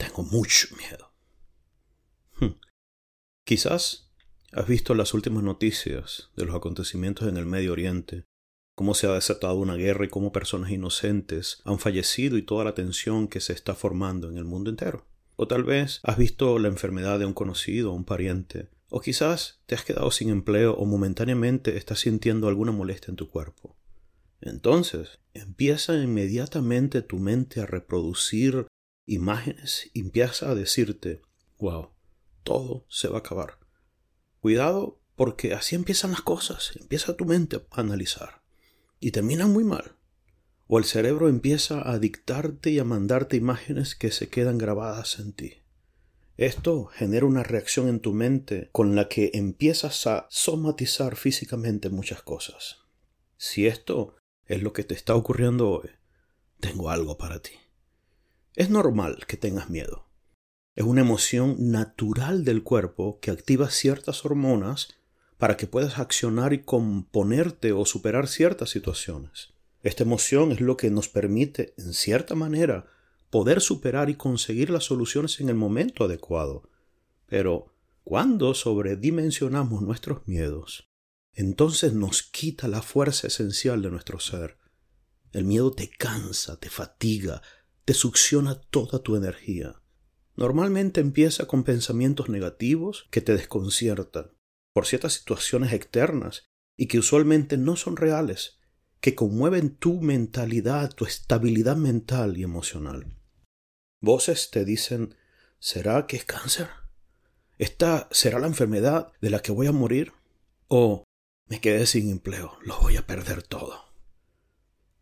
Tengo mucho miedo. Hmm. Quizás has visto las últimas noticias de los acontecimientos en el Medio Oriente, cómo se ha desatado una guerra y cómo personas inocentes han fallecido y toda la tensión que se está formando en el mundo entero. O tal vez has visto la enfermedad de un conocido o un pariente, o quizás te has quedado sin empleo o momentáneamente estás sintiendo alguna molestia en tu cuerpo. Entonces, empieza inmediatamente tu mente a reproducir imágenes y empieza a decirte, wow, todo se va a acabar. Cuidado porque así empiezan las cosas, empieza tu mente a analizar y terminan muy mal. O el cerebro empieza a dictarte y a mandarte imágenes que se quedan grabadas en ti. Esto genera una reacción en tu mente con la que empiezas a somatizar físicamente muchas cosas. Si esto es lo que te está ocurriendo hoy, tengo algo para ti. Es normal que tengas miedo. Es una emoción natural del cuerpo que activa ciertas hormonas para que puedas accionar y componerte o superar ciertas situaciones. Esta emoción es lo que nos permite, en cierta manera, poder superar y conseguir las soluciones en el momento adecuado. Pero cuando sobredimensionamos nuestros miedos, entonces nos quita la fuerza esencial de nuestro ser. El miedo te cansa, te fatiga, te succiona toda tu energía. Normalmente empieza con pensamientos negativos que te desconciertan por ciertas situaciones externas y que usualmente no son reales, que conmueven tu mentalidad, tu estabilidad mental y emocional. Voces te dicen, ¿será que es cáncer? ¿Esta será la enfermedad de la que voy a morir? ¿O me quedé sin empleo, lo voy a perder todo?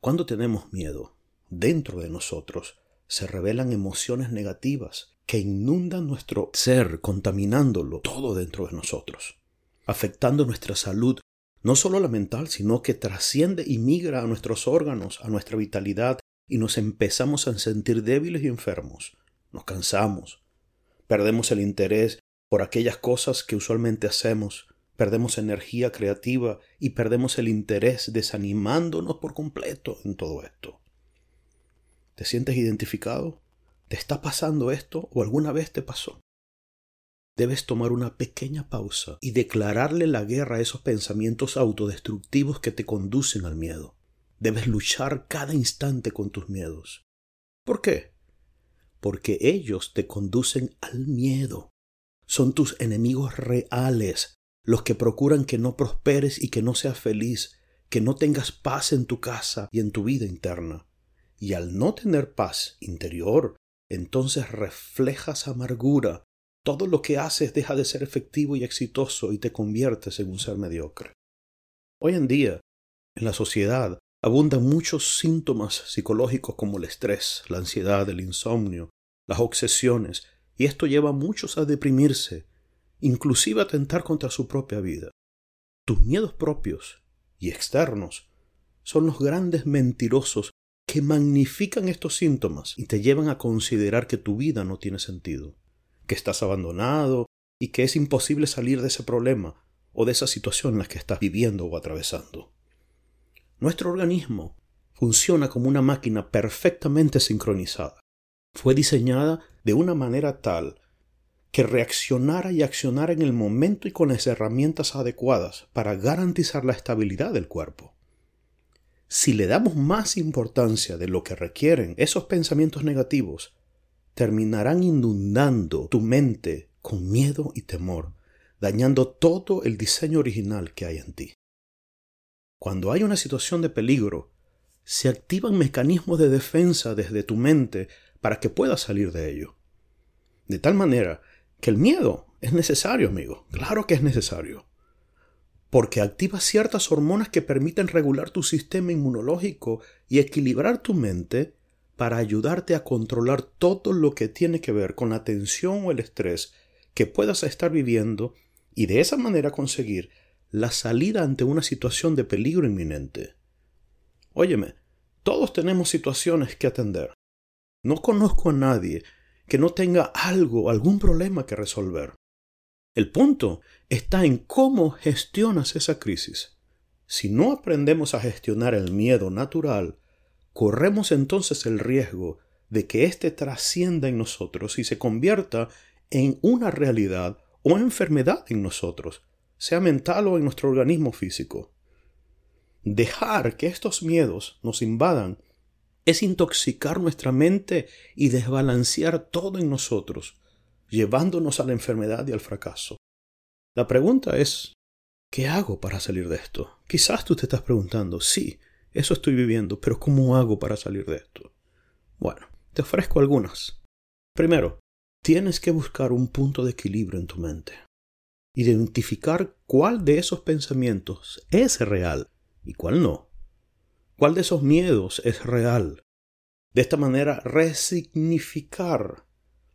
Cuando tenemos miedo, dentro de nosotros se revelan emociones negativas que inundan nuestro ser, contaminándolo todo dentro de nosotros, afectando nuestra salud, no solo la mental, sino que trasciende y migra a nuestros órganos, a nuestra vitalidad, y nos empezamos a sentir débiles y enfermos. Nos cansamos, perdemos el interés por aquellas cosas que usualmente hacemos, perdemos energía creativa y perdemos el interés desanimándonos por completo en todo esto. ¿Te sientes identificado? ¿Te está pasando esto o alguna vez te pasó? Debes tomar una pequeña pausa y declararle la guerra a esos pensamientos autodestructivos que te conducen al miedo. Debes luchar cada instante con tus miedos. ¿Por qué? Porque ellos te conducen al miedo. Son tus enemigos reales, los que procuran que no prosperes y que no seas feliz, que no tengas paz en tu casa y en tu vida interna. Y al no tener paz interior, entonces reflejas amargura. Todo lo que haces deja de ser efectivo y exitoso y te conviertes en un ser mediocre. Hoy en día, en la sociedad, abundan muchos síntomas psicológicos como el estrés, la ansiedad, el insomnio, las obsesiones, y esto lleva a muchos a deprimirse, inclusive a atentar contra su propia vida. Tus miedos propios y externos son los grandes mentirosos que magnifican estos síntomas y te llevan a considerar que tu vida no tiene sentido, que estás abandonado y que es imposible salir de ese problema o de esa situación en la que estás viviendo o atravesando. Nuestro organismo funciona como una máquina perfectamente sincronizada. Fue diseñada de una manera tal que reaccionara y accionara en el momento y con las herramientas adecuadas para garantizar la estabilidad del cuerpo si le damos más importancia de lo que requieren esos pensamientos negativos, terminarán inundando tu mente con miedo y temor, dañando todo el diseño original que hay en ti. Cuando hay una situación de peligro, se activan mecanismos de defensa desde tu mente para que puedas salir de ello. De tal manera que el miedo es necesario, amigo. Claro que es necesario porque activa ciertas hormonas que permiten regular tu sistema inmunológico y equilibrar tu mente para ayudarte a controlar todo lo que tiene que ver con la tensión o el estrés que puedas estar viviendo y de esa manera conseguir la salida ante una situación de peligro inminente. Óyeme, todos tenemos situaciones que atender. No conozco a nadie que no tenga algo, algún problema que resolver. El punto está en cómo gestionas esa crisis. Si no aprendemos a gestionar el miedo natural, corremos entonces el riesgo de que éste trascienda en nosotros y se convierta en una realidad o enfermedad en nosotros, sea mental o en nuestro organismo físico. Dejar que estos miedos nos invadan es intoxicar nuestra mente y desbalancear todo en nosotros, llevándonos a la enfermedad y al fracaso. La pregunta es, ¿qué hago para salir de esto? Quizás tú te estás preguntando, sí, eso estoy viviendo, pero ¿cómo hago para salir de esto? Bueno, te ofrezco algunas. Primero, tienes que buscar un punto de equilibrio en tu mente. Identificar cuál de esos pensamientos es real y cuál no. ¿Cuál de esos miedos es real? De esta manera, resignificar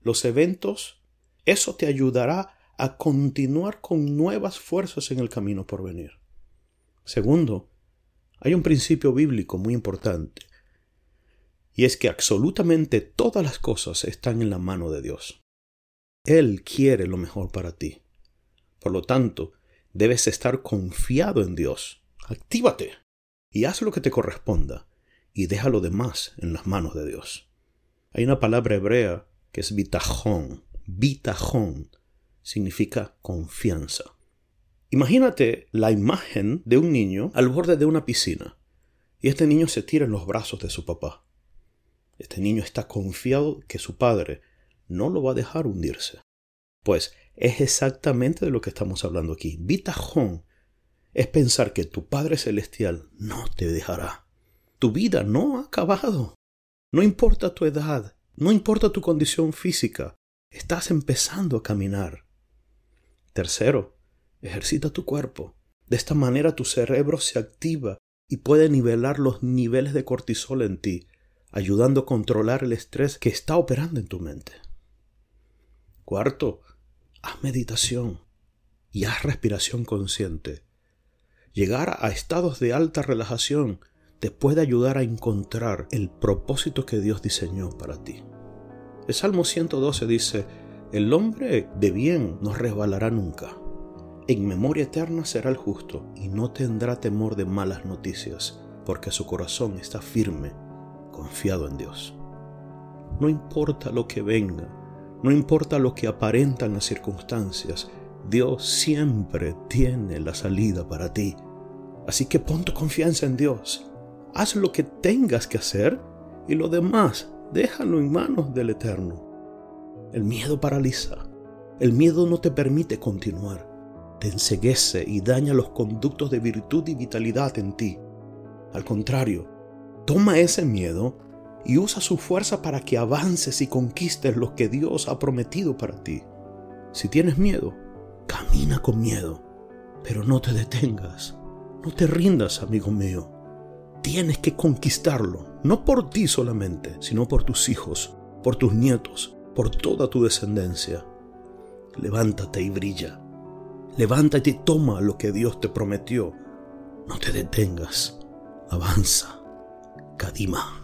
los eventos, eso te ayudará a continuar con nuevas fuerzas en el camino por venir. Segundo, hay un principio bíblico muy importante, y es que absolutamente todas las cosas están en la mano de Dios. Él quiere lo mejor para ti. Por lo tanto, debes estar confiado en Dios. Actívate y haz lo que te corresponda y deja lo demás en las manos de Dios. Hay una palabra hebrea que es bitajón. Bitajón significa confianza. Imagínate la imagen de un niño al borde de una piscina y este niño se tira en los brazos de su papá. Este niño está confiado que su padre no lo va a dejar hundirse. Pues es exactamente de lo que estamos hablando aquí. Bitajón es pensar que tu Padre Celestial no te dejará. Tu vida no ha acabado. No importa tu edad, no importa tu condición física, estás empezando a caminar. Tercero, ejercita tu cuerpo. De esta manera tu cerebro se activa y puede nivelar los niveles de cortisol en ti, ayudando a controlar el estrés que está operando en tu mente. Cuarto, haz meditación y haz respiración consciente. Llegar a estados de alta relajación te puede ayudar a encontrar el propósito que Dios diseñó para ti. El Salmo 112 dice, el hombre de bien no resbalará nunca. En memoria eterna será el justo y no tendrá temor de malas noticias, porque su corazón está firme, confiado en Dios. No importa lo que venga, no importa lo que aparentan las circunstancias, Dios siempre tiene la salida para ti. Así que pon tu confianza en Dios. Haz lo que tengas que hacer y lo demás déjalo en manos del Eterno. El miedo paraliza. El miedo no te permite continuar. Te enseguece y daña los conductos de virtud y vitalidad en ti. Al contrario, toma ese miedo y usa su fuerza para que avances y conquistes lo que Dios ha prometido para ti. Si tienes miedo, camina con miedo, pero no te detengas. No te rindas, amigo mío. Tienes que conquistarlo, no por ti solamente, sino por tus hijos, por tus nietos, por toda tu descendencia. Levántate y brilla. Levántate y toma lo que Dios te prometió. No te detengas. Avanza. Kadima.